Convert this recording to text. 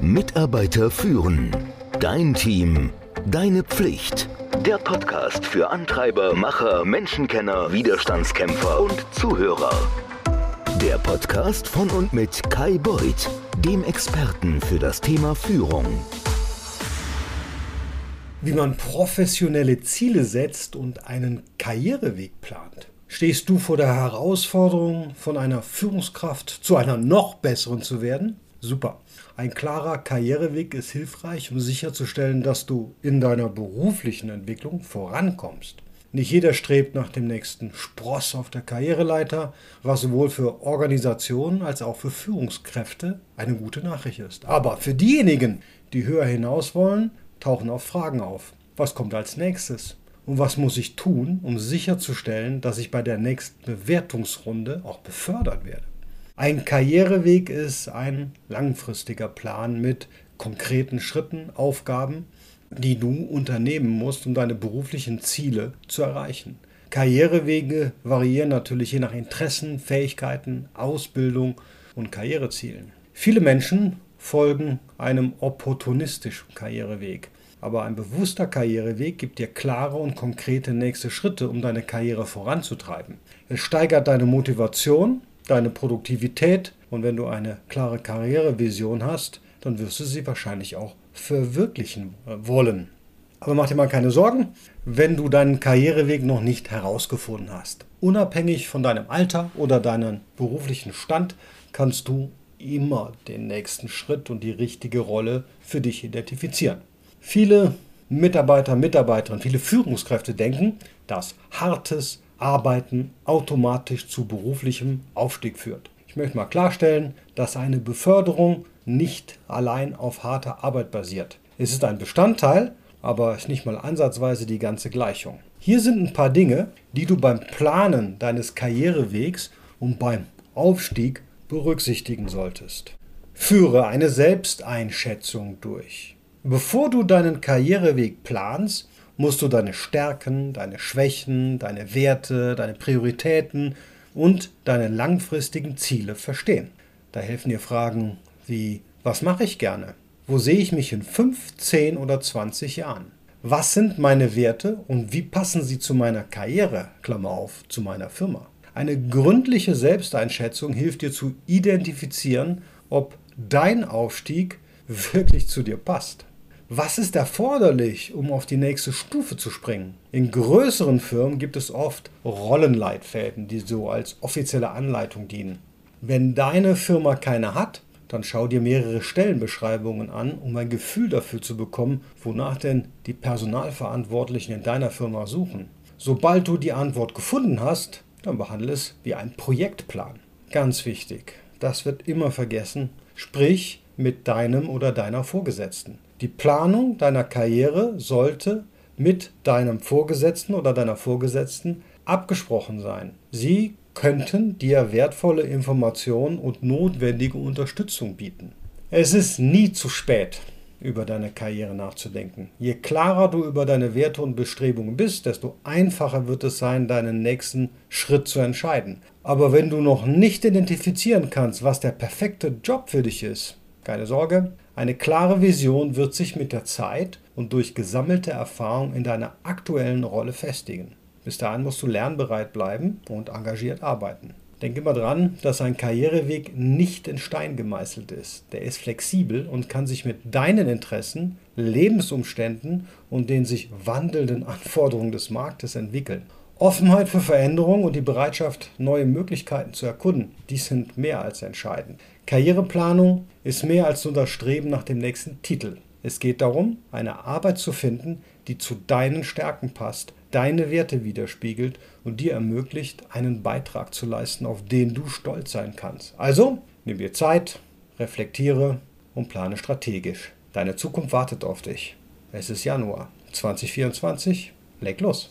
Mitarbeiter führen. Dein Team. Deine Pflicht. Der Podcast für Antreiber, Macher, Menschenkenner, Widerstandskämpfer und Zuhörer. Der Podcast von und mit Kai Beuth, dem Experten für das Thema Führung. Wie man professionelle Ziele setzt und einen Karriereweg plant. Stehst du vor der Herausforderung, von einer Führungskraft zu einer noch besseren zu werden? Super. Ein klarer Karriereweg ist hilfreich, um sicherzustellen, dass du in deiner beruflichen Entwicklung vorankommst. Nicht jeder strebt nach dem nächsten Spross auf der Karriereleiter, was sowohl für Organisationen als auch für Führungskräfte eine gute Nachricht ist. Aber für diejenigen, die höher hinaus wollen, tauchen auch Fragen auf. Was kommt als nächstes? Und was muss ich tun, um sicherzustellen, dass ich bei der nächsten Bewertungsrunde auch befördert werde? Ein Karriereweg ist ein langfristiger Plan mit konkreten Schritten, Aufgaben, die du unternehmen musst, um deine beruflichen Ziele zu erreichen. Karrierewege variieren natürlich je nach Interessen, Fähigkeiten, Ausbildung und Karrierezielen. Viele Menschen folgen einem opportunistischen Karriereweg. Aber ein bewusster Karriereweg gibt dir klare und konkrete nächste Schritte, um deine Karriere voranzutreiben. Es steigert deine Motivation, deine Produktivität und wenn du eine klare Karrierevision hast, dann wirst du sie wahrscheinlich auch verwirklichen wollen. Aber mach dir mal keine Sorgen, wenn du deinen Karriereweg noch nicht herausgefunden hast. Unabhängig von deinem Alter oder deinem beruflichen Stand kannst du immer den nächsten Schritt und die richtige Rolle für dich identifizieren. Viele Mitarbeiter, Mitarbeiterinnen, viele Führungskräfte denken, dass hartes, Arbeiten automatisch zu beruflichem Aufstieg führt. Ich möchte mal klarstellen, dass eine Beförderung nicht allein auf harter Arbeit basiert. Es ist ein Bestandteil, aber ist nicht mal ansatzweise die ganze Gleichung. Hier sind ein paar Dinge, die du beim Planen deines Karrierewegs und beim Aufstieg berücksichtigen solltest. Führe eine Selbsteinschätzung durch. Bevor du deinen Karriereweg planst, musst du deine Stärken, deine Schwächen, deine Werte, deine Prioritäten und deine langfristigen Ziele verstehen. Da helfen dir Fragen wie, was mache ich gerne? Wo sehe ich mich in 5, 10 oder 20 Jahren? Was sind meine Werte und wie passen sie zu meiner Karriere, Klammer auf, zu meiner Firma? Eine gründliche Selbsteinschätzung hilft dir zu identifizieren, ob dein Aufstieg wirklich zu dir passt. Was ist erforderlich, um auf die nächste Stufe zu springen? In größeren Firmen gibt es oft Rollenleitfäden, die so als offizielle Anleitung dienen. Wenn deine Firma keine hat, dann schau dir mehrere Stellenbeschreibungen an, um ein Gefühl dafür zu bekommen, wonach denn die Personalverantwortlichen in deiner Firma suchen. Sobald du die Antwort gefunden hast, dann behandle es wie ein Projektplan. Ganz wichtig, das wird immer vergessen. Sprich mit deinem oder deiner Vorgesetzten. Die Planung deiner Karriere sollte mit deinem Vorgesetzten oder deiner Vorgesetzten abgesprochen sein. Sie könnten dir wertvolle Informationen und notwendige Unterstützung bieten. Es ist nie zu spät, über deine Karriere nachzudenken. Je klarer du über deine Werte und Bestrebungen bist, desto einfacher wird es sein, deinen nächsten Schritt zu entscheiden. Aber wenn du noch nicht identifizieren kannst, was der perfekte Job für dich ist, keine Sorge, eine klare Vision wird sich mit der Zeit und durch gesammelte Erfahrung in deiner aktuellen Rolle festigen. Bis dahin musst du lernbereit bleiben und engagiert arbeiten. Denk immer dran, dass ein Karriereweg nicht in Stein gemeißelt ist. Der ist flexibel und kann sich mit deinen Interessen, Lebensumständen und den sich wandelnden Anforderungen des Marktes entwickeln. Offenheit für Veränderung und die Bereitschaft, neue Möglichkeiten zu erkunden, dies sind mehr als entscheidend. Karriereplanung ist mehr als nur das Streben nach dem nächsten Titel. Es geht darum, eine Arbeit zu finden, die zu deinen Stärken passt, deine Werte widerspiegelt und dir ermöglicht, einen Beitrag zu leisten, auf den du stolz sein kannst. Also, nimm dir Zeit, reflektiere und plane strategisch. Deine Zukunft wartet auf dich. Es ist Januar 2024. Leg los.